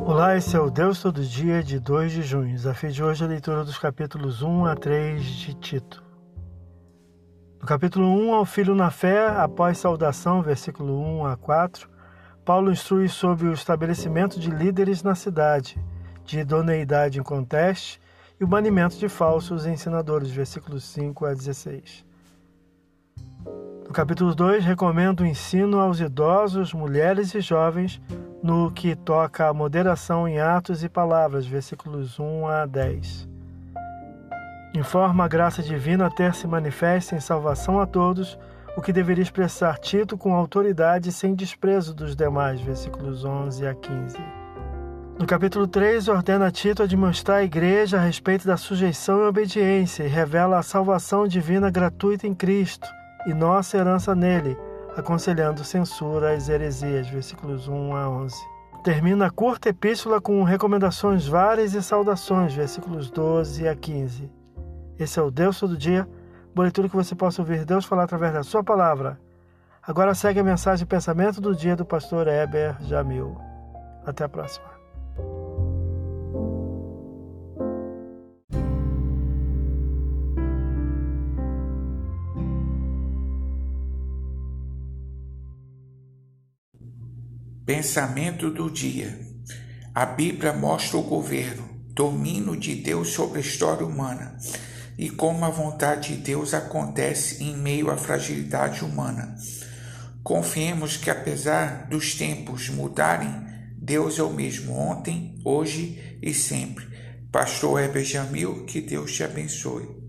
Olá, esse é o Deus Todo Dia de 2 de junho. Desafio de hoje é a leitura dos capítulos 1 a 3 de Tito. No capítulo 1, ao filho na fé, após saudação, versículo 1 a 4, Paulo instrui sobre o estabelecimento de líderes na cidade, de idoneidade em conteste e o banimento de falsos ensinadores, versículos 5 a 16. No capítulo 2, recomenda o ensino aos idosos, mulheres e jovens no que toca à moderação em atos e palavras, versículos 1 a 10. Informa a graça divina ter se manifesta em salvação a todos, o que deveria expressar Tito com autoridade sem desprezo dos demais, versículos 11 a 15. No capítulo 3, ordena Tito a demonstrar à igreja a respeito da sujeição e obediência e revela a salvação divina gratuita em Cristo e nossa herança nele, aconselhando censura às heresias, versículos 1 a 11. Termina a curta epístola com recomendações várias e saudações, versículos 12 a 15. Esse é o Deus todo dia, boletim que você possa ouvir Deus falar através da sua palavra. Agora segue a mensagem e pensamento do dia do pastor Heber Jamil. Até a próxima. Pensamento do dia. A Bíblia mostra o governo, domínio de Deus sobre a história humana e como a vontade de Deus acontece em meio à fragilidade humana. Confiemos que, apesar dos tempos mudarem, Deus é o mesmo ontem, hoje e sempre. Pastor Heber Jamil, que Deus te abençoe.